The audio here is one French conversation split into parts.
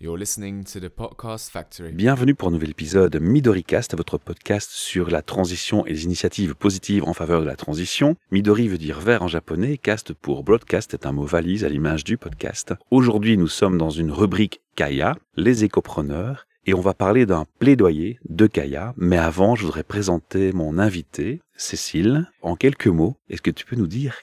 You're listening to the Podcast Factory. Bienvenue pour un nouvel épisode MidoriCast, votre podcast sur la transition et les initiatives positives en faveur de la transition. Midori veut dire vert en japonais, cast pour broadcast est un mot valise à l'image du podcast. Aujourd'hui, nous sommes dans une rubrique Kaya, les écopreneurs, et on va parler d'un plaidoyer de Kaya. Mais avant, je voudrais présenter mon invité, Cécile. En quelques mots, est-ce que tu peux nous dire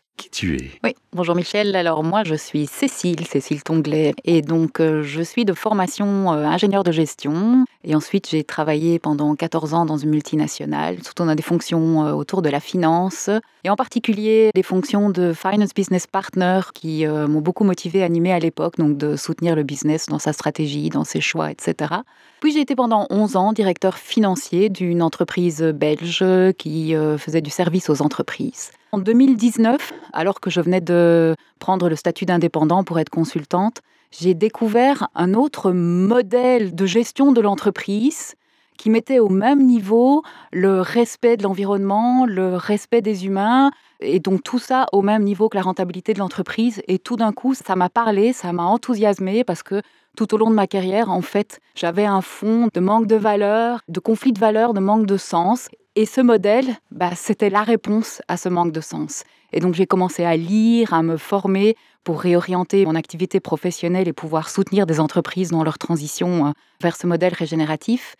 Oui, bonjour Michel. Alors moi, je suis Cécile, Cécile Tonglet, et donc euh, je suis de formation euh, ingénieur de gestion. Et ensuite, j'ai travaillé pendant 14 ans dans une multinationale. Surtout, a des fonctions euh, autour de la finance, et en particulier des fonctions de finance business partner qui euh, m'ont beaucoup motivé, animé à l'époque, donc de soutenir le business dans sa stratégie, dans ses choix, etc. Puis j'ai été pendant 11 ans directeur financier d'une entreprise belge qui faisait du service aux entreprises. En 2019, alors que je venais de prendre le statut d'indépendant pour être consultante, j'ai découvert un autre modèle de gestion de l'entreprise qui mettait au même niveau le respect de l'environnement, le respect des humains, et donc tout ça au même niveau que la rentabilité de l'entreprise. Et tout d'un coup, ça m'a parlé, ça m'a enthousiasmé parce que tout au long de ma carrière, en fait, j'avais un fond de manque de valeur, de conflit de valeur, de manque de sens. Et ce modèle, bah, c'était la réponse à ce manque de sens. Et donc j'ai commencé à lire, à me former pour réorienter mon activité professionnelle et pouvoir soutenir des entreprises dans leur transition euh, vers ce modèle régénératif.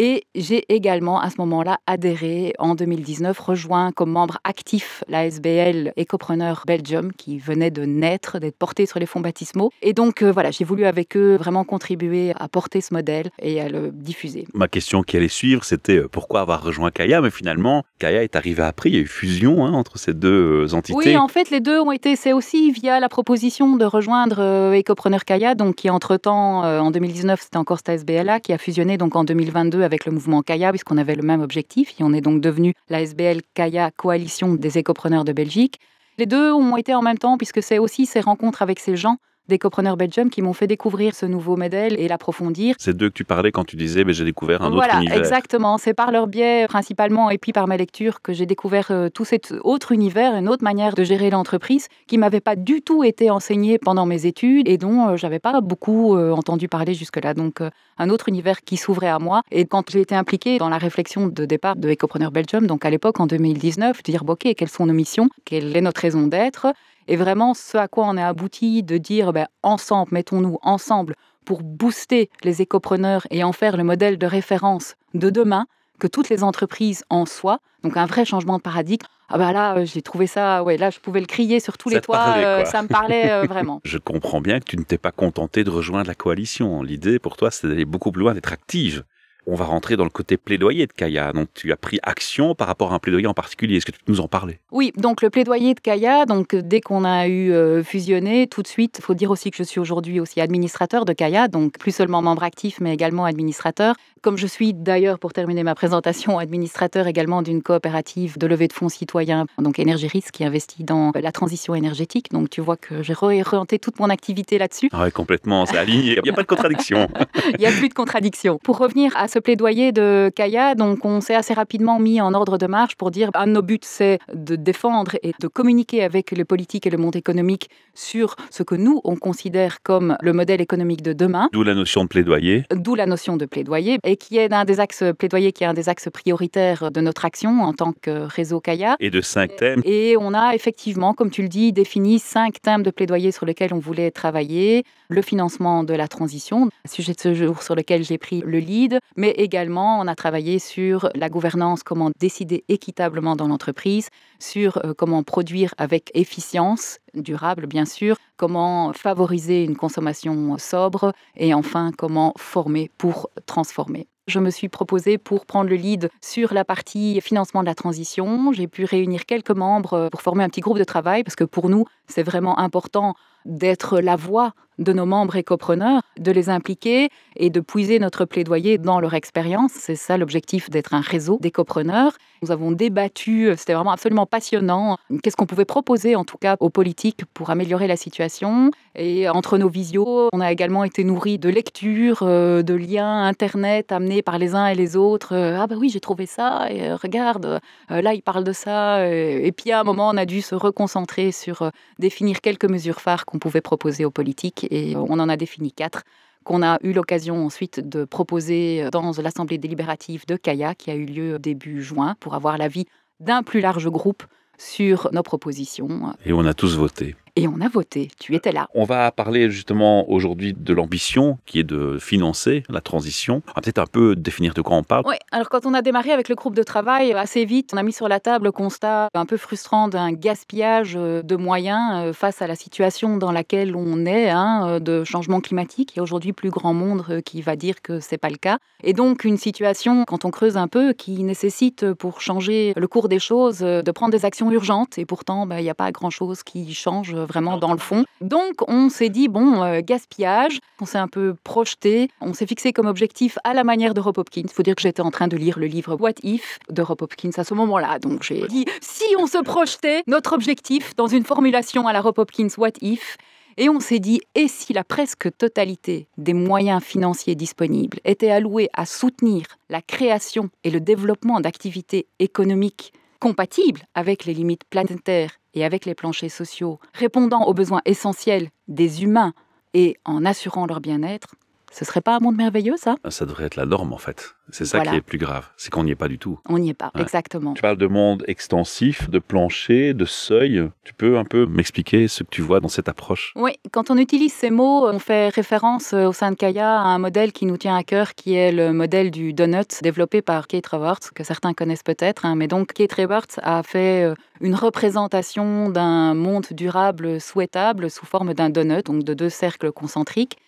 Et j'ai également, à ce moment-là, adhéré en 2019, rejoint comme membre actif la SBL Ecopreneur Belgium, qui venait de naître, d'être portée sur les fonds baptismaux. Et donc, euh, voilà, j'ai voulu avec eux vraiment contribuer à porter ce modèle et à le diffuser. Ma question qui allait suivre, c'était euh, pourquoi avoir rejoint Kaya? Mais finalement, Kaya est arrivé après. Il y a eu fusion hein, entre ces deux euh, entités. Oui, en fait, les deux ont été. C'est aussi via la proposition de rejoindre Ecopreneur Kaya, donc qui entre-temps, en 2019, c'était encore cette SBLA, qui a fusionné donc en 2022 avec le mouvement Kaya, puisqu'on avait le même objectif. Et on est donc devenu la SBL Kaya Coalition des écopreneurs de Belgique. Les deux ont été en même temps, puisque c'est aussi ces rencontres avec ces gens d'Ecopreneur Belgium qui m'ont fait découvrir ce nouveau modèle et l'approfondir. C'est d'eux que tu parlais quand tu disais mais j'ai découvert un voilà, autre univers. exactement. C'est par leur biais principalement et puis par ma lecture que j'ai découvert euh, tout cet autre univers, une autre manière de gérer l'entreprise qui m'avait pas du tout été enseignée pendant mes études et dont euh, j'avais pas beaucoup euh, entendu parler jusque-là. Donc un autre univers qui s'ouvrait à moi. Et quand j'ai été impliquée dans la réflexion de départ de Ecopreneur Belgium, donc à l'époque en 2019, de dire ok, quelles sont nos missions, quelle est notre raison d'être, et vraiment ce à quoi on est abouti, de dire ben, ensemble, mettons-nous ensemble pour booster les écopreneurs et en faire le modèle de référence de demain, que toutes les entreprises en soient. Donc un vrai changement de paradigme. Ah bah là, euh, j'ai trouvé ça, ouais, là je pouvais le crier sur tous Ça les toits, parlait, euh, ça me parlait euh, vraiment. Je comprends bien que tu ne t'es pas contenté de rejoindre la coalition. L'idée pour toi, c'est d'aller beaucoup plus loin, d'être active. On va rentrer dans le côté plaidoyer de Kaya. Donc tu as pris action par rapport à un plaidoyer en particulier. Est-ce que tu peux nous en parler? Oui, donc le plaidoyer de Kaya, donc dès qu'on a eu euh, fusionné, tout de suite, il faut dire aussi que je suis aujourd'hui aussi administrateur de Kaya, donc plus seulement membre actif, mais également administrateur. Comme je suis d'ailleurs, pour terminer ma présentation, administrateur également d'une coopérative de levée de fonds citoyens, donc Énergie Risque, qui investit dans la transition énergétique. Donc tu vois que j'ai réorienté toute mon activité là-dessus. Ah ouais, complètement, c'est aligné. Il n'y a pas de contradiction. Il n'y a plus de contradiction. Pour revenir à ce plaidoyer de Kaya, donc on s'est assez rapidement mis en ordre de marche pour dire un de nos buts, c'est de défendre et de communiquer avec les politiques et le monde économique sur ce que nous, on considère comme le modèle économique de demain, D'où la notion de plaidoyer. d'où la notion de plaidoyer, et qui est un des axes plaidoyer qui est un des axes prioritaires de notre action en tant que réseau Kaya. Et de cinq thèmes. Et on a effectivement, comme tu le dis, défini cinq thèmes de plaidoyer sur lesquels on voulait travailler. Le financement de la transition, sujet de ce jour sur lequel j'ai pris le lead, mais également on a travaillé sur la gouvernance, comment décider équitablement dans l'entreprise, sur euh, comment produire avec efficience, durable bien sûr, comment favoriser une consommation sobre et enfin comment former pour transformer. Je me suis proposée pour prendre le lead sur la partie financement de la transition. J'ai pu réunir quelques membres euh, pour former un petit groupe de travail parce que pour nous, c'est vraiment important d'être la voix de nos membres écopreneurs, de les impliquer et de puiser notre plaidoyer dans leur expérience. C'est ça l'objectif d'être un réseau d'écopreneurs. Nous avons débattu, c'était vraiment absolument passionnant. Qu'est-ce qu'on pouvait proposer en tout cas aux politiques pour améliorer la situation? Et entre nos visios, on a également été nourris de lectures, euh, de liens Internet amenés par les uns et les autres. Ah bah oui, j'ai trouvé ça, et euh, regarde, euh, là il parle de ça. Et puis à un moment, on a dû se reconcentrer sur définir quelques mesures phares pouvait proposer aux politiques et on en a défini quatre qu'on a eu l'occasion ensuite de proposer dans l'Assemblée délibérative de Kaya qui a eu lieu début juin pour avoir l'avis d'un plus large groupe sur nos propositions. Et on a tous voté. Et on a voté, tu étais là. On va parler justement aujourd'hui de l'ambition qui est de financer la transition. On va peut-être un peu définir de quoi on parle. Oui, alors quand on a démarré avec le groupe de travail, assez vite, on a mis sur la table le constat un peu frustrant d'un gaspillage euh, de moyens euh, face à la situation dans laquelle on est, hein, euh, de changement climatique. Il y a aujourd'hui plus grand monde qui va dire que c'est pas le cas. Et donc une situation, quand on creuse un peu, qui nécessite pour changer le cours des choses, de prendre des actions urgentes. Et pourtant, bah, il n'y a pas grand-chose qui change vraiment dans le fond. Donc on s'est dit, bon, euh, gaspillage, on s'est un peu projeté, on s'est fixé comme objectif à la manière de Rob Hopkins. Il faut dire que j'étais en train de lire le livre What If de Rob Hopkins à ce moment-là. Donc j'ai dit, si on se projetait notre objectif dans une formulation à la Rob Hopkins What If, et on s'est dit, et si la presque totalité des moyens financiers disponibles était allouée à soutenir la création et le développement d'activités économiques compatibles avec les limites planétaires et avec les planchers sociaux, répondant aux besoins essentiels des humains et en assurant leur bien-être, ce serait pas un monde merveilleux, ça? Ça devrait être la norme, en fait. C'est ça qui est plus grave. C'est qu'on n'y est pas du tout. On n'y est pas, exactement. Tu parles de monde extensif, de plancher, de seuil. Tu peux un peu m'expliquer ce que tu vois dans cette approche? Oui, quand on utilise ces mots, on fait référence euh, au sein de Kaya à un modèle qui nous tient à cœur, qui est le modèle du donut développé par Kate Roberts, que certains connaissent peut-être. Hein. mais donc, Kate Roberts a fait euh, une représentation d'un monde durable souhaitable sous forme d'un donut, donc de deux cercles concentriques.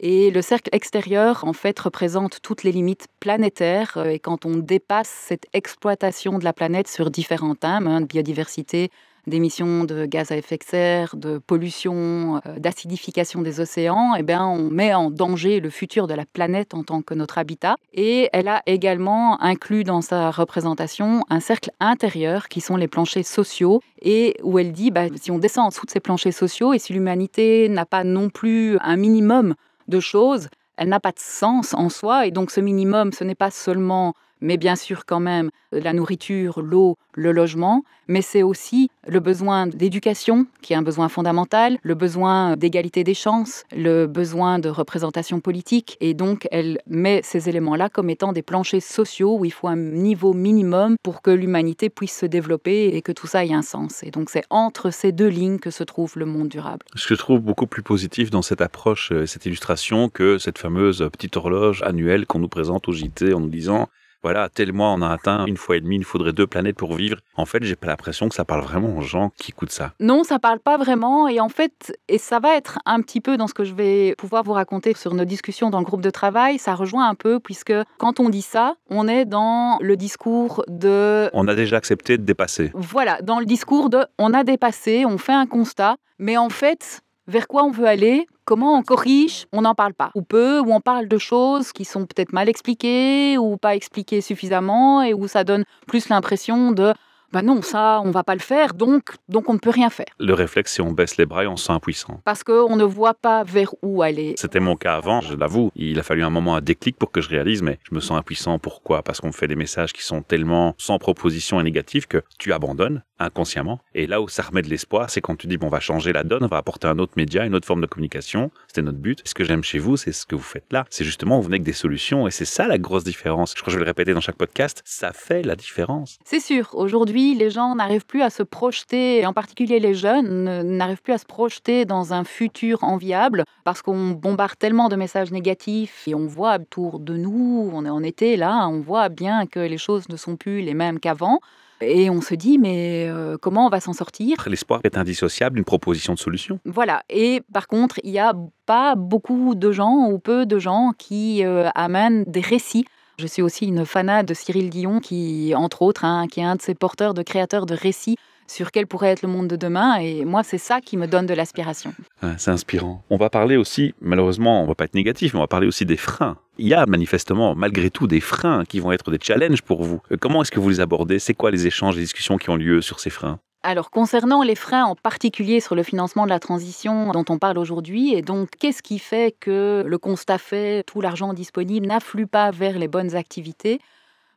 Et le cercle extérieur, en fait, représente toutes les limites planétaires. Euh, et quand on dépasse cette exploitation de la planète sur différents thèmes, hein, de biodiversité, d'émissions de gaz à effet de serre, de pollution, euh, d'acidification des océans, eh bien, on met en danger le futur de la planète en tant que notre habitat. Et elle a également inclus dans sa représentation un cercle intérieur qui sont les planchers sociaux et où elle dit, bah, si on descend en dessous de ces planchers sociaux et si l'humanité n'a pas non plus un minimum de choses, elle n'a pas de sens en soi. Et donc ce minimum, ce n'est pas seulement mais bien sûr quand même la nourriture, l'eau, le logement, mais c'est aussi le besoin d'éducation, qui est un besoin fondamental, le besoin d'égalité des chances, le besoin de représentation politique, et donc elle met ces éléments-là comme étant des planchers sociaux où il faut un niveau minimum pour que l'humanité puisse se développer et que tout ça ait un sens. Et donc c'est entre ces deux lignes que se trouve le monde durable. Ce que je trouve beaucoup plus positif dans cette approche, euh, cette illustration, que cette fameuse petite horloge annuelle qu'on nous présente au JT en nous disant voilà, tel mois on a atteint une fois et demie, il faudrait deux planètes pour vivre. En fait, j'ai pas l'impression que ça parle vraiment aux gens qui écoutent ça. Non, ça parle pas vraiment. Et en fait, et ça va être un petit peu dans ce que je vais pouvoir vous raconter sur nos discussions dans le groupe de travail, ça rejoint un peu, puisque quand on dit ça, on est dans le discours de... On a déjà accepté de dépasser. Voilà, dans le discours de on a dépassé, on fait un constat, mais en fait, vers quoi on veut aller, comment on corrige, on n'en parle pas. Ou peu, ou on parle de choses qui sont peut-être mal expliquées ou pas expliquées suffisamment et où ça donne plus l'impression de bah non, ça, on va pas le faire, donc, donc on ne peut rien faire. Le réflexe, c'est on baisse les bras et on se sent impuissant. Parce qu'on ne voit pas vers où aller. C'était mon cas avant, je l'avoue. Il a fallu un moment, un déclic pour que je réalise, mais je me sens impuissant. Pourquoi? Parce qu'on me fait des messages qui sont tellement sans proposition et négatifs que tu abandonnes inconsciemment. Et là où ça remet de l'espoir, c'est quand tu dis, bon, on va changer la donne, on va apporter un autre média, une autre forme de communication. C'était notre but. Ce que j'aime chez vous, c'est ce que vous faites là. C'est justement, vous venez avec des solutions et c'est ça la grosse différence. Je crois que je vais le répéter dans chaque podcast. Ça fait la différence. C'est sûr. Aujourd'hui, les gens n'arrivent plus à se projeter, en particulier les jeunes, n'arrivent plus à se projeter dans un futur enviable parce qu'on bombarde tellement de messages négatifs et on voit autour de nous, on est en été là, on voit bien que les choses ne sont plus les mêmes qu'avant. Et on se dit, mais euh, comment on va s'en sortir? L'espoir est indissociable d'une proposition de solution. Voilà. Et par contre, il n'y a pas beaucoup de gens ou peu de gens qui euh, amènent des récits. Je suis aussi une fanade de Cyril Guillon, qui, entre autres, hein, qui est un de ces porteurs de créateurs de récits sur quel pourrait être le monde de demain. Et moi, c'est ça qui me donne de l'aspiration. c'est inspirant. On va parler aussi, malheureusement, on va pas être négatif, mais on va parler aussi des freins. Il y a manifestement, malgré tout, des freins qui vont être des challenges pour vous. Euh, comment est-ce que vous les abordez? C'est quoi les échanges, les discussions qui ont lieu sur ces freins? Alors, concernant les freins, en particulier sur le financement de la transition dont on parle aujourd'hui, et donc qu'est-ce qui fait que le constat fait, tout l'argent disponible n'afflue pas vers les bonnes activités?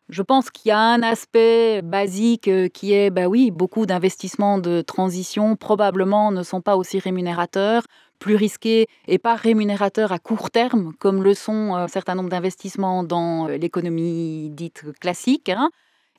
Je pense qu'il y a un aspect basique euh, qui est, bah oui, beaucoup d'investissements de transition probablement ne sont pas aussi rémunérateurs, plus risqués et pas rémunérateurs à court terme, comme le sont euh, un certain nombre d'investissements dans euh, l'économie dite classique. Hein.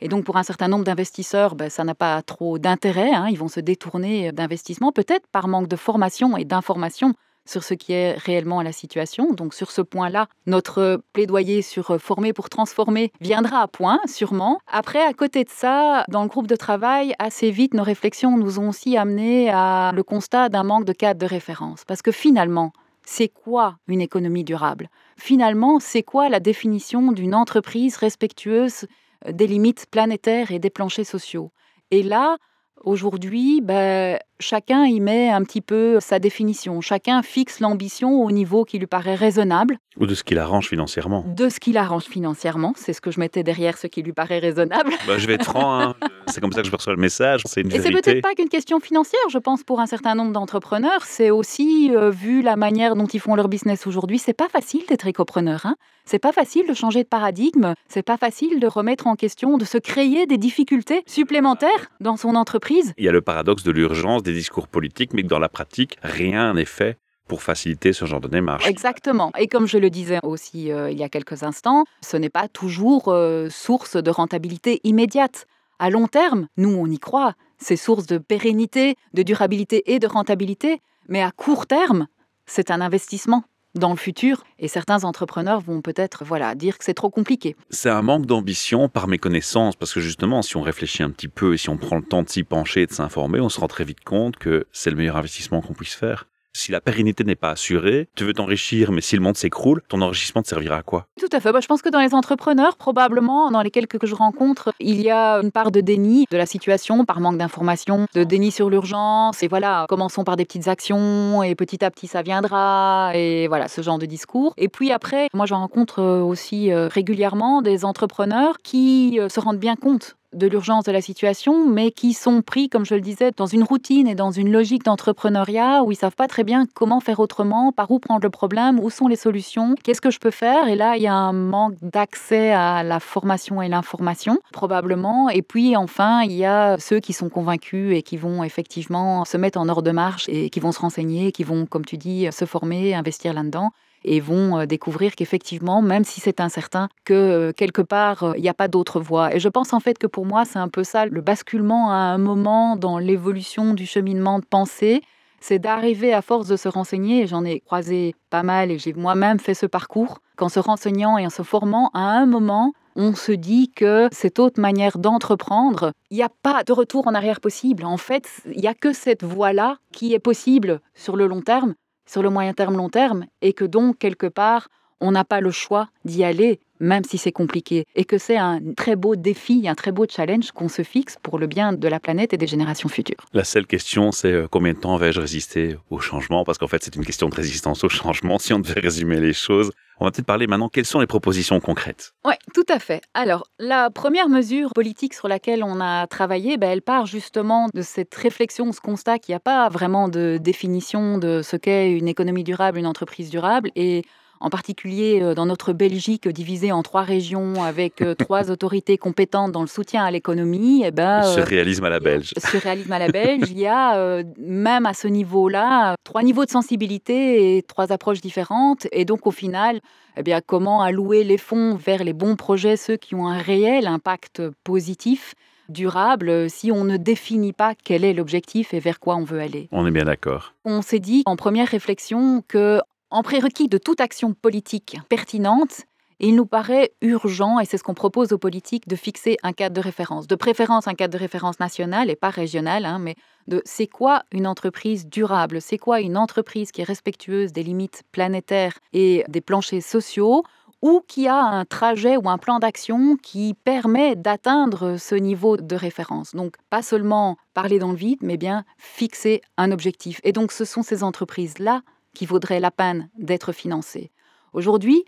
Et donc, pour un certain nombre d'investisseurs, bah, ça n'a pas trop d'intérêt. Hein. Ils vont se détourner d'investissements, peut-être par manque de formation et d'information sur ce qui est réellement la situation. Donc sur ce point-là, notre plaidoyer sur euh, former pour transformer viendra à point, sûrement. Après, à côté de ça, dans le groupe de travail, assez vite, nos réflexions nous ont aussi amené à le constat d'un manque de cadre de référence. Parce que finalement, c'est quoi une économie durable? Finalement, c'est quoi la définition d'une entreprise respectueuse euh, des limites planétaires et des planchers sociaux? Et là, aujourd'hui, ben, chacun y met un petit peu sa définition. Chacun fixe l'ambition au niveau qui lui paraît raisonnable. Ou de ce qu'il arrange financièrement. De ce qu'il arrange financièrement. C'est ce que je mettais derrière ce qui lui paraît raisonnable. Bah, je vais être franc, hein. c'est comme ça que je perçois le message. C'est une Et c'est peut-être pas qu'une question financière, je pense, pour un certain nombre d'entrepreneurs. C'est aussi, euh, vu la manière dont ils font leur business aujourd'hui, c'est pas facile d'être écopreneur. Hein. C'est pas facile de changer de paradigme. C'est pas facile de remettre en question, de se créer des difficultés supplémentaires dans son entreprise. Il y a le paradoxe de l'urgence discours politiques, mais que dans la pratique, rien n'est fait pour faciliter ce genre de démarche. Exactement. Et comme je le disais aussi euh, il y a quelques instants, ce n'est pas toujours euh, source de rentabilité immédiate. À long terme, nous, on y croit. C'est source de pérennité, de durabilité et de rentabilité. Mais à court terme, c'est un investissement dans le futur et certains entrepreneurs vont peut-être voilà dire que c'est trop compliqué. C'est un manque d'ambition par méconnaissance parce que justement si on réfléchit un petit peu et si on prend le temps de s'y pencher et de s'informer, on se rend très vite compte que c'est le meilleur investissement qu'on puisse faire. Si la pérennité n'est pas assurée, tu veux t'enrichir, mais si le monde s'écroule, ton enrichissement te servira à quoi? Tout à fait. Bah, je pense que dans les entrepreneurs, probablement, dans les quelques que je rencontre, il y a une part de déni de la situation par manque d'information, de déni sur l'urgence. Et voilà, commençons par des petites actions et petit à petit ça viendra. Et voilà, ce genre de discours. Et puis après, moi je rencontre aussi euh, régulièrement des entrepreneurs qui euh, se rendent bien compte de l'urgence de la situation, mais qui sont pris, comme je le disais, dans une routine et dans une logique d'entrepreneuriat où ils savent pas très bien comment faire autrement, par où prendre le problème, où sont les solutions, qu'est-ce que je peux faire. Et là, il y a un manque d'accès à la formation et l'information, probablement. Et puis, enfin, il y a ceux qui sont convaincus et qui vont effectivement se mettre en ordre de marche et qui vont se renseigner, qui vont, comme tu dis, se former, investir là-dedans et vont euh, découvrir qu'effectivement, même si c'est incertain, que euh, quelque part, euh, il n'y a pas d'autre voie. Et je pense en fait que pour moi, c'est un peu ça, le basculement à un moment dans l'évolution du cheminement de pensée, c'est d'arriver à force de se renseigner, et j'en ai croisé pas mal, et j'ai moi-même fait ce parcours, qu'en se renseignant et en se formant, à un moment, on se dit que cette autre manière d'entreprendre, il n'y a pas de retour en arrière possible. En fait, il n'y a que cette voie-là qui est possible sur le long terme sur le moyen terme, long terme, et que donc, quelque part, on n'a pas le choix d'y aller, même si c'est compliqué, et que c'est un très beau défi, un très beau challenge qu'on se fixe pour le bien de la planète et des générations futures. La seule question, c'est euh, combien de temps vais-je résister au changement? Parce qu'en fait, c'est une question de résistance au changement, si on devait résumer les choses. On va peut-être parler maintenant, quelles sont les propositions concrètes? Oui, tout à fait. Alors, la première mesure politique sur laquelle on a travaillé, ben, elle part justement de cette réflexion, ce constat qu'il n'y a pas vraiment de définition de ce qu'est une économie durable, une entreprise durable. Et en particulier euh, dans notre Belgique divisée en trois régions avec euh, trois autorités compétentes dans le soutien à l'économie. Eh ben, surréalisme à la belge. Surréalisme à la belge. il y a euh, même à ce niveau-là trois niveaux de sensibilité et trois approches différentes. Et donc au final, eh bien, comment allouer les fonds vers les bons projets, ceux qui ont un réel impact positif durable si on ne définit pas quel est l'objectif et vers quoi on veut aller? On est bien d'accord. On s'est dit en première réflexion que en prérequis de toute action politique pertinente, il nous paraît urgent, et c'est ce qu'on propose aux politiques, de fixer un cadre de référence. De préférence un cadre de référence national et pas régional, hein, mais de c'est quoi une entreprise durable, c'est quoi une entreprise qui est respectueuse des limites planétaires et des planchers sociaux, ou qui a un trajet ou un plan d'action qui permet d'atteindre ce niveau de référence? Donc pas seulement parler dans le vide, mais bien fixer un objectif. Et donc ce sont ces entreprises-là qui vaudraient la peine d'être financées. Aujourd'hui,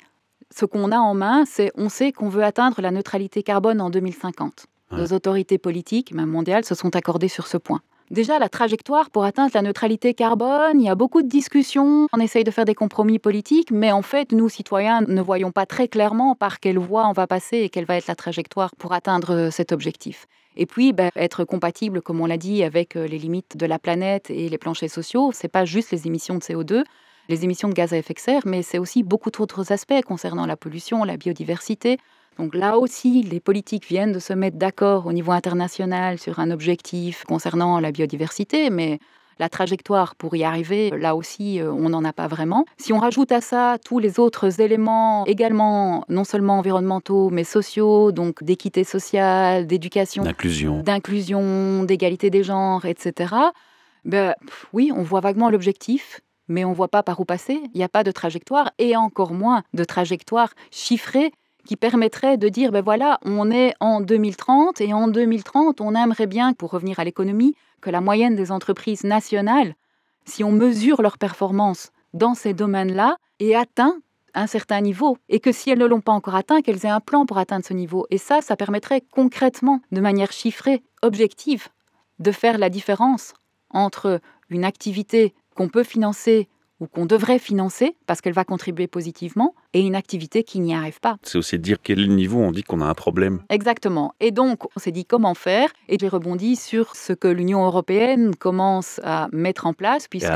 ce qu'on a en main, c'est on sait qu'on veut atteindre la neutralité carbone en 2050. Nos autorités politiques, même mondiales, se sont accordées sur ce point. Déjà, la trajectoire pour atteindre la neutralité carbone, il y a beaucoup de discussions, on essaye de faire des compromis politiques, mais en fait, nous, citoyens, ne voyons pas très clairement par quelle voie on va passer et quelle va être la trajectoire pour atteindre euh, cet objectif. Et puis, ben, être compatible, comme on l'a dit, avec euh, les limites de la planète et les planchers sociaux, c'est pas juste les émissions de CO2, les émissions de gaz à effet de serre, mais c'est aussi beaucoup d'autres aspects concernant la pollution, la biodiversité. Donc là aussi, les politiques viennent de se mettre d'accord au niveau international sur un objectif concernant la biodiversité, mais la trajectoire pour y arriver, là aussi, euh, on n'en a pas vraiment. Si on rajoute à ça tous les autres éléments, également non seulement environnementaux, mais sociaux, donc d'équité sociale, d'éducation, d'inclusion, d'inclusion, d'égalité des genres, etc. Ben, oui, on voit vaguement l'objectif, mais on ne voit pas par où passer. Il n'y a pas de trajectoire, et encore moins de trajectoire chiffrée qui permettrait de dire, ben voilà, on est en 2030 et en 2030, on aimerait bien, pour revenir à l'économie, que la moyenne des entreprises nationales, si on mesure leur performance dans ces domaines-là, ait atteint un certain niveau et que si elles ne l'ont pas encore atteint, qu'elles aient un plan pour atteindre ce niveau. Et ça, ça permettrait concrètement, de manière chiffrée, objective, de faire la différence entre une activité qu'on peut financer ou qu'on devrait financer parce qu'elle va contribuer positivement, et une activité qui n'y arrive pas. C'est aussi dire quel est le niveau, on dit qu'on a un problème. Exactement. Et donc, on s'est dit comment faire, et j'ai rebondi sur ce que l'Union européenne commence à mettre en place, puisque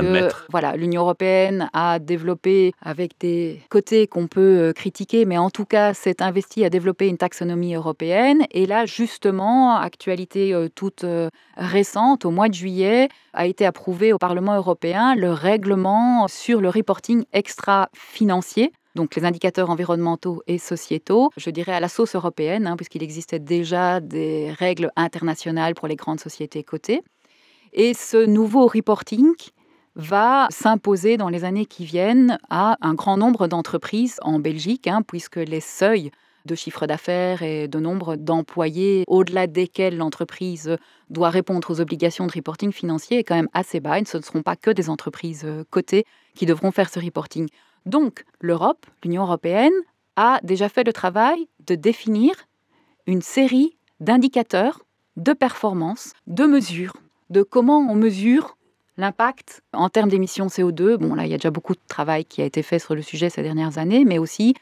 voilà, l'Union européenne a développé, avec des côtés qu'on peut euh, critiquer, mais en tout cas, s'est investi à développer une taxonomie européenne. Et là, justement, actualité euh, toute euh, récente, au mois de juillet, a été approuvé au Parlement européen le règlement sur le reporting extra-financier donc les indicateurs environnementaux et sociétaux, je dirais à la sauce européenne, hein, puisqu'il existait déjà des règles internationales pour les grandes sociétés cotées. Et ce nouveau reporting va s'imposer dans les années qui viennent à un grand nombre d'entreprises en Belgique, hein, puisque les seuils de chiffre d'affaires et de nombre d'employés au-delà desquels l'entreprise doit répondre aux obligations de reporting financier est quand même assez bas. Et ce ne seront pas que des entreprises euh, cotées qui devront faire ce reporting. Donc l'Europe, l'Union européenne, a déjà fait le travail de définir une série d'indicateurs de performance, de mesures, de comment on mesure l'impact en termes d'émissions CO2. Bon, là, il y a déjà beaucoup de travail qui a été fait sur le sujet ces dernières années, mais aussi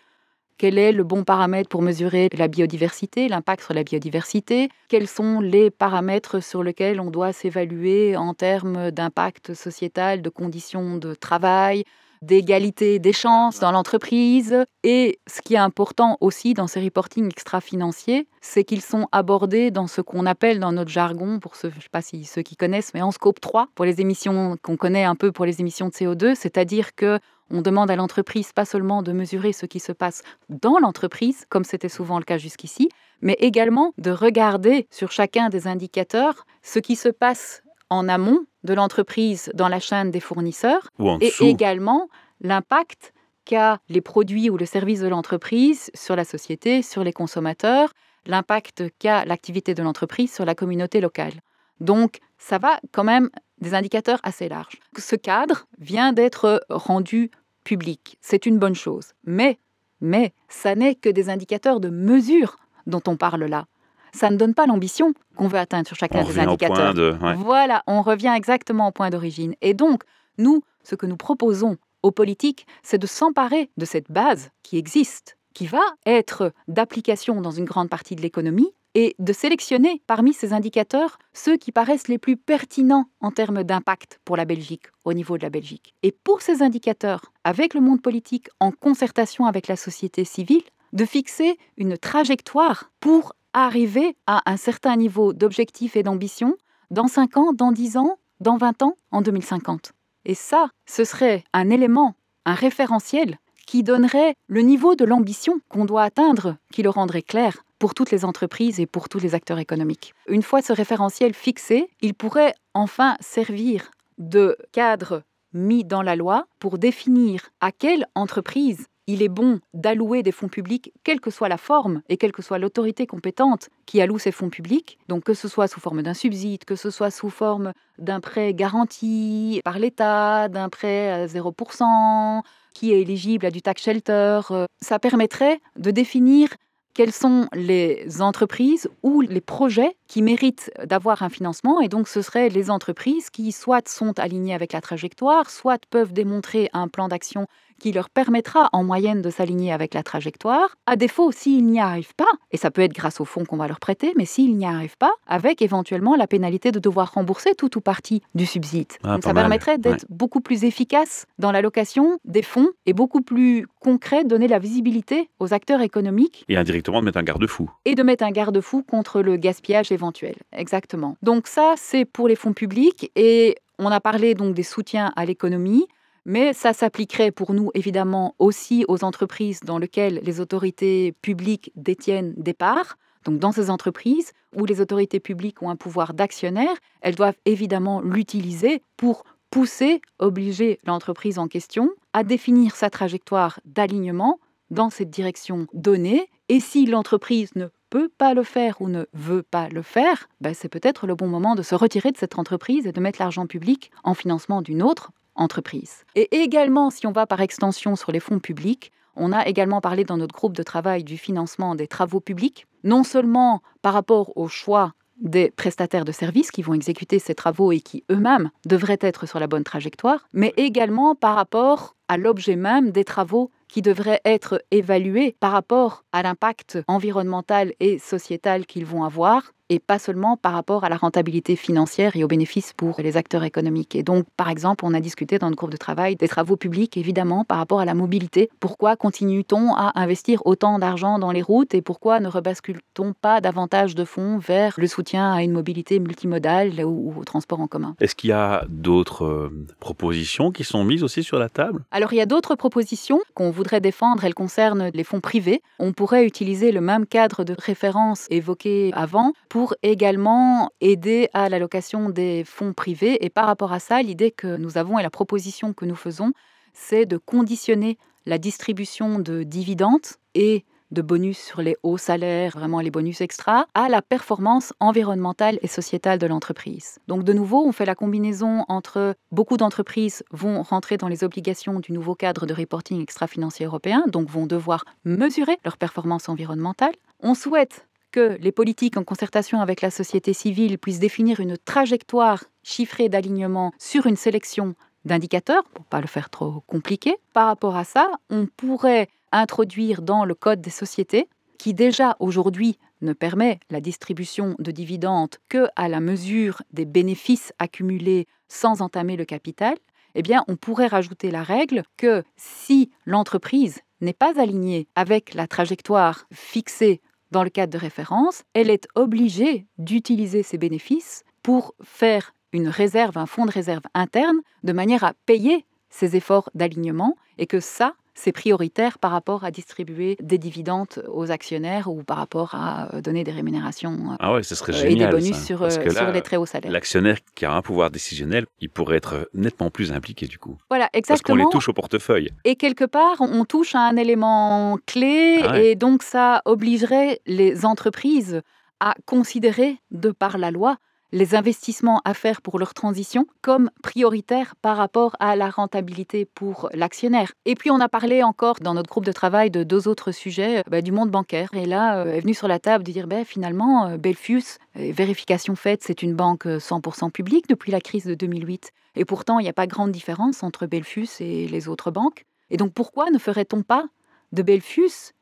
quel est le bon paramètre pour mesurer la biodiversité, l'impact sur la biodiversité? Quels sont les paramètres sur lesquels on doit s'évaluer en termes d'impact sociétal, de conditions de travail, d'égalité des chances dans l'entreprise. Et ce qui est important aussi dans ces reportings extra-financiers, c'est qu'ils sont abordés dans ce qu'on appelle dans notre jargon, pour ceux, je ne sais pas si ceux qui connaissent, mais en scope 3, pour les émissions qu'on connaît un peu pour les émissions de CO2, c'est-à-dire que on demande à l'entreprise pas seulement de mesurer ce qui se passe dans l'entreprise, comme c'était souvent le cas jusqu'ici, mais également de regarder sur chacun des indicateurs ce qui se passe en amont de l'entreprise dans la chaîne des fournisseurs et également l'impact qu'a les produits ou le service de l'entreprise sur la société, sur les consommateurs, l'impact qu'a l'activité de l'entreprise sur la communauté locale. Donc, ça va quand même des indicateurs assez larges. Ce cadre vient d'être rendu public. C'est une bonne chose. Mais, mais, ça n'est que des indicateurs de mesure dont on parle là ça ne donne pas l'ambition qu'on veut atteindre sur chacun des indicateurs. Voilà, on revient exactement au point d'origine. Et donc, nous, ce que nous proposons aux politiques, c'est de s'emparer de cette base qui existe, qui va être d'application dans une grande partie de l'économie, et de sélectionner parmi ces indicateurs ceux qui paraissent les plus pertinents en termes d'impact pour la Belgique, au niveau de la Belgique. Et pour ces indicateurs, avec le monde politique, en concertation avec la société civile, de fixer une trajectoire pour arriver à un certain niveau d'objectif et d'ambition dans 5 ans, dans 10 ans, dans 20 ans, en 2050. Et ça, ce serait un élément, un référentiel qui donnerait le niveau de l'ambition qu'on doit atteindre, qui le rendrait clair pour toutes les entreprises et pour tous les acteurs économiques. Une fois ce référentiel fixé, il pourrait enfin servir de cadre mis dans la loi pour définir à quelle entreprise il est bon d'allouer des fonds publics, quelle que soit la forme et quelle que soit l'autorité compétente qui alloue ces fonds publics, donc que ce soit sous forme d'un subside, que ce soit sous forme d'un prêt garanti par l'État, d'un prêt à 0%, qui est éligible à du tax shelter, euh, ça permettrait de définir quelles sont les entreprises ou les projets qui méritent d'avoir un financement. Et donc, ce seraient les entreprises qui soit sont alignées avec la trajectoire, soit peuvent démontrer un plan d'action qui leur permettra en moyenne de s'aligner avec la trajectoire. À défaut, s'ils n'y arrivent pas, et ça peut être grâce au fonds qu'on va leur prêter, mais s'ils n'y arrivent pas, avec éventuellement la pénalité de devoir rembourser tout ou partie du subside. Ah, Donc ça mal. permettrait d'être beaucoup plus efficace dans l'allocation des fonds et beaucoup plus concret, donner la visibilité aux acteurs économiques Et indirectement de mettre un garde-fou. et de mettre un garde-fou contre le gaspillage éventuel. Exactement. Donc ça, c'est pour les fonds publics et on a parlé donc des soutiens à l'économie. Mais ça s'appliquerait pour nous évidemment aussi aux entreprises dans lesquelles les autorités publiques détiennent des parts. Donc dans ces entreprises où les autorités publiques ont un pouvoir d'actionnaire, elles doivent évidemment l'utiliser pour pousser, obliger l'entreprise en question à définir sa trajectoire d'alignement dans cette direction donnée. Et si l'entreprise ne peut pas le faire ou ne veut pas le faire, ben c'est peut-être le bon moment de se retirer de cette entreprise et de mettre l'argent public en financement d'une autre entreprise. Et également, si on va par extension sur les fonds publics, on a également parlé dans notre groupe de travail du financement des travaux publics, non seulement par rapport au choix des prestataires de services qui vont exécuter ces travaux et qui eux-mêmes devraient être sur la bonne trajectoire, mais également par rapport à l'objet même des travaux qui devraient être évalués par rapport à l'impact environnemental et sociétal qu'ils vont avoir et pas seulement par rapport à la rentabilité financière et aux bénéfices pour les acteurs économiques. Et donc, par exemple, on a discuté dans le groupe de travail des travaux publics, évidemment, par rapport à la mobilité. Pourquoi continue-t-on à investir autant d'argent dans les routes et pourquoi ne rebascule-t-on pas davantage de fonds vers le soutien à une mobilité multimodale ou, au transport en commun? Est-ce qu'il y a d'autres euh, propositions qui sont mises aussi sur la table? Alors, il y a d'autres propositions qu'on voudrait défendre. Elles concernent les fonds privés. On pourrait utiliser le même cadre de référence évoqué avant pour également aider à l'allocation des fonds privés. Et par rapport à ça, l'idée que nous avons et la proposition que nous faisons, c'est de conditionner la distribution de dividendes et de bonus sur les hauts salaires, vraiment les bonus extra, à la performance environnementale et sociétale de l'entreprise. Donc de nouveau, on fait la combinaison entre beaucoup d'entreprises vont rentrer dans les obligations du nouveau cadre de reporting extra-financier européen, donc vont devoir mesurer leur performance environnementale. On souhaite que les politiques, en concertation avec la société civile, puissent définir une trajectoire chiffrée d'alignement sur une sélection d'indicateurs, pour ne pas le faire trop compliqué. Par rapport à ça, on pourrait introduire dans le Code des sociétés, qui déjà aujourd'hui ne permet la distribution de dividendes que à la mesure des bénéfices accumulés sans entamer le capital, eh bien, on pourrait rajouter la règle que si l'entreprise n'est pas alignée avec la trajectoire fixée dans le cadre de référence, elle est obligée d'utiliser ses bénéfices pour faire une réserve, un fonds de réserve interne, de manière à payer ses efforts d'alignement et que ça, c'est prioritaire par rapport à distribuer des dividendes aux actionnaires ou par rapport à euh, donner des rémunérations Ah ouais, ce serait euh, et des bonus ça. sur, Parce euh, que sur là, les très hauts salaires. l'actionnaire qui a un pouvoir décisionnel, il pourrait être nettement plus impliqué du coup. Voilà, Parce qu'on exactement. les touche au portefeuille. Et quelque part, on touche à un élément clé Ah ouais. et donc ça obligerait les entreprises à considérer, de par la loi, les investissements à faire pour leur transition comme prioritaires par rapport à la rentabilité pour l'actionnaire. Et puis on a parlé encore dans notre groupe de travail de deux autres sujets euh, bah, du monde bancaire. Et là euh, est venu sur la table de dire bah, finalement euh, Belfius, euh, vérification faite, c'est une banque euh, 100% publique depuis la crise de 2008. Et pourtant il n'y a pas grande différence entre Belfius et les autres banques. Et donc pourquoi ne ferait-on pas de Belfius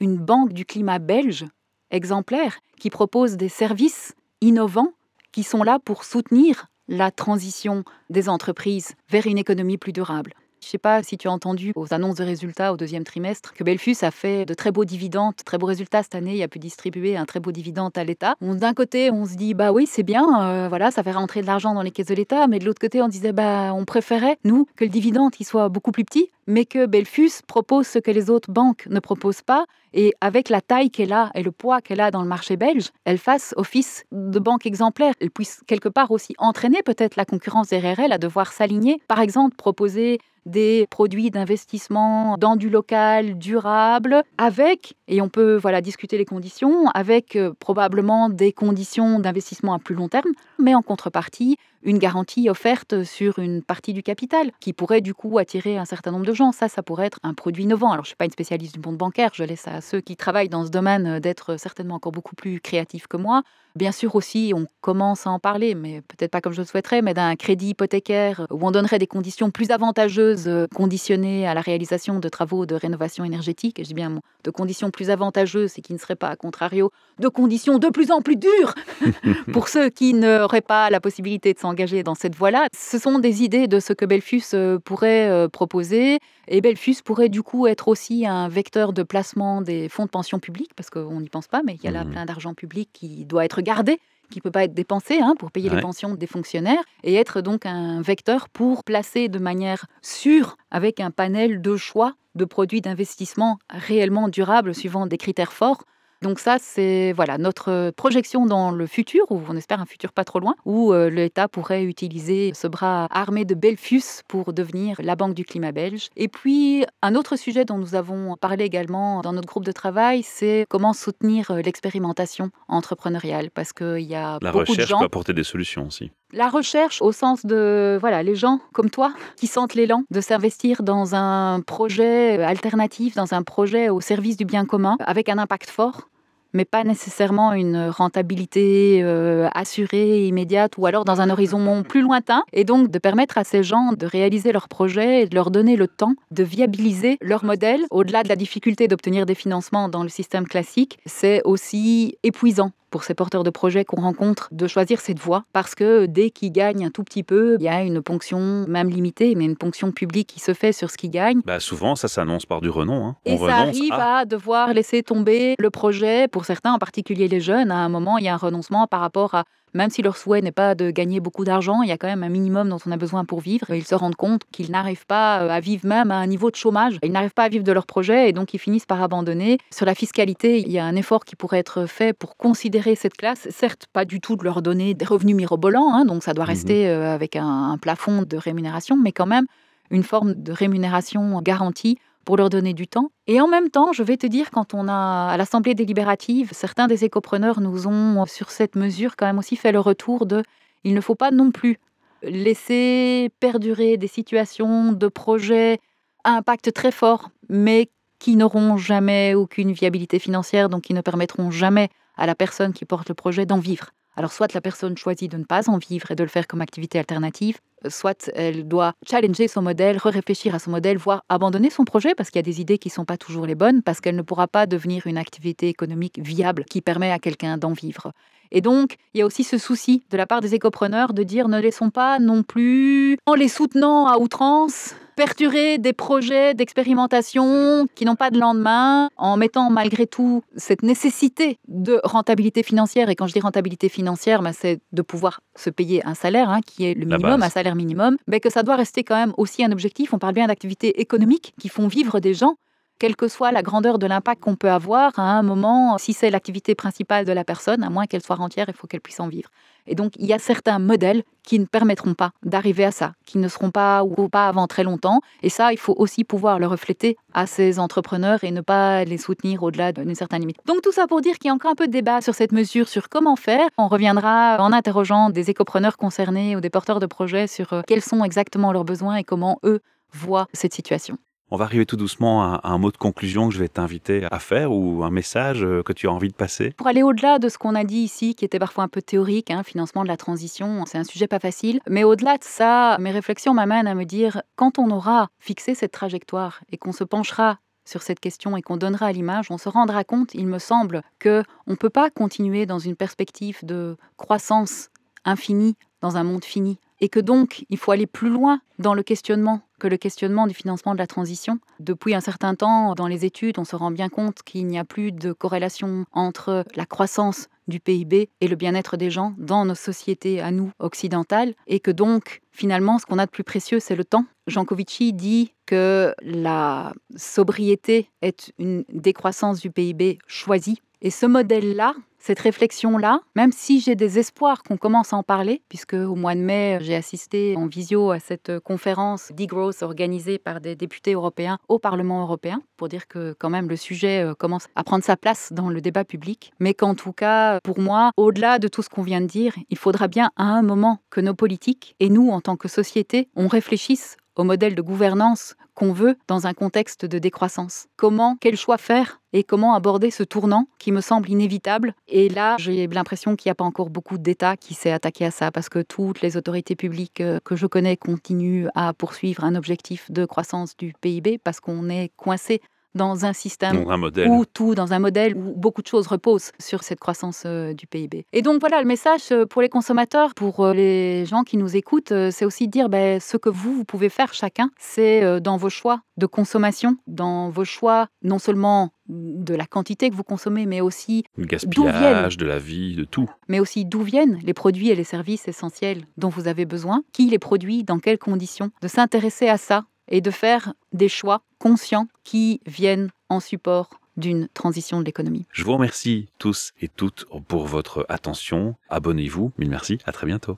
une banque du climat belge exemplaire qui propose des services innovants qui sont là pour soutenir la transition des entreprises vers une économie plus durable. Je ne sais pas si tu as entendu aux annonces de résultats au deuxième trimestre que Belfus a fait de très beaux dividendes, très beaux résultats cette année, il a pu distribuer un très beau dividende à l'État. D'un côté, on se dit bah oui, c'est bien, euh, voilà, ça fait rentrer de l'argent dans les caisses de l'État, mais de l'autre côté, on disait bah on préférait nous que le dividende il soit beaucoup plus petit, mais que Belfus propose ce que les autres banques ne proposent pas et avec la taille qu'elle a et le poids qu'elle a dans le marché belge, elle fasse office de banque exemplaire. Elle puisse quelque part aussi entraîner peut-être la concurrence derrière à devoir s'aligner. Par exemple, proposer des produits d'investissement dans du local durable, avec, et on peut voilà discuter les conditions, avec euh, probablement des conditions d'investissement à plus long terme, mais en contrepartie, une garantie offerte sur une partie du capital qui pourrait du coup attirer un certain nombre de gens. Ça, ça pourrait être un produit innovant. Alors, je ne suis pas une spécialiste du monde bancaire, je laisse à ceux qui travaillent dans ce domaine euh, d'être certainement encore beaucoup plus créatifs que moi. Bien sûr aussi, on commence à en parler, mais peut-être pas comme je le souhaiterais, mais d'un crédit hypothécaire où on donnerait des conditions plus avantageuses euh, conditionnées à la réalisation de travaux de rénovation énergétique. Et je dis bien de conditions plus avantageuses et qui ne seraient pas, à contrario, de conditions de plus en plus dures pour ceux qui n'auraient pas la possibilité de s'engager dans cette voie-là. Ce sont des idées de ce que Belfus euh, pourrait euh, proposer. Et Belfus pourrait du coup être aussi un vecteur de placement des fonds de pension publics, parce qu'on n'y pense pas, mais il y a là mmh. plein d'argent public qui doit être gardé qui ne peut pas être dépensé hein, pour payer les pensions des fonctionnaires, et être donc un vecteur pour placer de manière sûre, avec un panel de choix de produits d'investissement réellement durables suivant des critères forts, donc ça, c'est voilà notre projection dans le futur, ou on espère un futur pas trop loin, où euh, l'État pourrait utiliser ce bras armé de Belfus pour devenir la Banque du climat belge. Et puis, un autre sujet dont nous avons parlé également dans notre groupe de travail, c'est comment soutenir euh, l'expérimentation entrepreneuriale, parce qu'il y a la beaucoup de gens... peut apporter des solutions aussi. La recherche au sens de voilà les gens comme toi qui sentent l'élan de s'investir dans un projet alternatif, dans un projet au service du bien commun avec un impact fort mais pas nécessairement une rentabilité euh, assurée, immédiate, ou alors dans un horizon plus lointain, et donc de permettre à ces gens de réaliser leurs projets et de leur donner le temps de viabiliser leur modèle. Au-delà de la difficulté d'obtenir des financements dans le système classique, c'est aussi épuisant pour ces porteurs de projets qu'on rencontre de choisir cette voie parce que dès qu'ils gagnent un tout petit peu, il y a une ponction, même limitée, mais une ponction publique qui se fait sur ce qu'ils gagnent. Bah souvent, ça s'annonce par du renom. Hein. Et ça arrive à... devoir laisser tomber le projet. Pour certains, en particulier les jeunes, à un moment, il y a un renoncement par rapport à même si leur souhait n'est pas de gagner beaucoup d'argent, il y a quand même un minimum dont on a besoin pour vivre. Ils se rendent compte qu'ils n'arrivent pas euh, à vivre même à un niveau de chômage. Ils n'arrivent pas à vivre de leur projet et donc ils finissent par abandonner. Sur la fiscalité, il y a un effort qui pourrait être fait pour considérer cette classe. Certes, pas du tout de leur donner des revenus mirobolants, hein, donc ça doit mhm. rester euh, avec un plafond de rémunération, mais quand même une forme de rémunération garantie pour leur donner du temps. Et en même temps, je vais te dire, quand on a à l'Assemblée délibérative, certains des écopreneurs nous ont, sur cette mesure, quand même aussi fait le retour de il ne faut pas non plus laisser perdurer des situations de projets à impact très fort, mais qui n'auront jamais aucune viabilité financière, donc qui ne permettront jamais à la personne qui porte le projet d'en vivre. Alors soit la personne choisit de ne pas en vivre et de le faire comme activité alternative, soit elle doit challenger son modèle, réfléchir à son modèle, voire abandonner son projet parce qu'il y a des idées qui ne sont pas toujours les bonnes, parce qu'elle ne pourra pas devenir une activité économique viable qui permet à quelqu'un d'en vivre. Et donc, il y a aussi ce souci de la part des écopreneurs de dire ne laissons pas non plus, en les soutenant à outrance, perturber des projets d'expérimentation qui n'ont pas de lendemain, en mettant malgré tout cette nécessité de rentabilité financière. Et quand je dis rentabilité financière, ben, c'est de pouvoir se payer un salaire, hein, qui est le minimum, un salaire minimum, mais que ça doit rester quand même aussi un objectif. On parle bien d'activités économiques qui font vivre des gens quelle que soit la grandeur de l'impact qu'on peut avoir, à un moment, si c'est l'activité principale de la personne, à moins qu'elle soit entière, il faut qu'elle puisse en vivre. Et donc, il y a certains modèles qui ne permettront pas d'arriver à ça, qui ne seront pas ou pas avant très longtemps. Et ça, il faut aussi pouvoir le refléter à ces entrepreneurs et ne pas les soutenir au-delà d'une certaine limite. Donc, tout ça pour dire qu'il y a encore un peu de débat sur cette mesure, sur comment faire. On reviendra en interrogeant des écopreneurs concernés ou des porteurs de projets sur euh, quels sont exactement leurs besoins et comment eux voient cette situation. On va arriver tout doucement à un mot de conclusion que je vais t'inviter à faire ou un message euh, que tu as envie de passer. Pour aller au-delà de ce qu'on a dit ici, qui était parfois un peu théorique, hein, financement de la transition, c'est un sujet pas facile. Mais au-delà de ça, mes réflexions m'amènent à me dire, quand on aura fixé cette trajectoire et qu'on se penchera sur cette question et qu'on donnera à l'image, on se rendra compte, il me semble, que on ne peut pas continuer dans une perspective de croissance infinie dans un monde fini et que donc il faut aller plus loin dans le questionnement que le questionnement du financement de la transition. Depuis un certain temps, dans les études, on se rend bien compte qu'il n'y a plus de corrélation entre la croissance du PIB et le bien-être des gens dans nos sociétés à nous occidentales, et que donc finalement ce qu'on a de plus précieux c'est le temps. Jean Covici dit que la sobriété est une décroissance du PIB choisie Et ce modèle-là, cette réflexion-là, même si j'ai des espoirs qu'on commence à en parler, puisque au mois de mai, j'ai assisté en visio à cette conférence d'e-growth organisée par des députés européens au Parlement européen, pour dire que quand même le sujet euh, commence à prendre sa place dans le débat public, mais qu'en tout cas, pour moi, au-delà de tout ce qu'on vient de dire, il faudra bien à un moment que nos politiques et nous, en tant que société, on réfléchisse au modèle de gouvernance qu'on veut dans un contexte de décroissance. Comment, quel choix faire et comment aborder ce tournant qui me semble inévitable? Et là, j'ai l'impression qu'il n'y a pas encore beaucoup d'États qui s'est attaqué à ça parce que toutes les autorités publiques euh, que je connais continuent à poursuivre un objectif de croissance du PIB parce qu'on est coincé dans un système Dans un modèle. où tout, dans un modèle où beaucoup de choses reposent sur cette croissance euh, du PIB. Et donc voilà, le message euh, pour les consommateurs, pour euh, les gens qui nous écoutent, c'est aussi de dire ben, ce que vous, vous pouvez faire chacun, c'est dans vos choix de consommation, dans vos choix non seulement de la quantité que vous consommez, mais aussi, Le gaspillage, de la vie, de tout. mais aussi d'où viennent les produits et les services essentiels dont vous avez besoin, qui les produit, dans quelles conditions, de s'intéresser à ça et de faire des choix conscients qui viennent en support d'une transition de l'économie. Je vous remercie tous et toutes pour votre attention. Abonnez-vous. Mille merci. À très bientôt.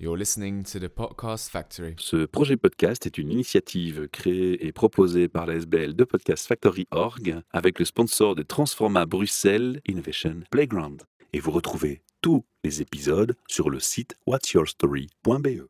You're listening to the Podcast Factory. Ce projet podcast est une initiative créée et proposée par la SBL de Podcast Factory Org avec le sponsor de Transforma Bruxelles Innovation Playground. Et vous retrouvez tous les épisodes sur le site whatsyourstory.be.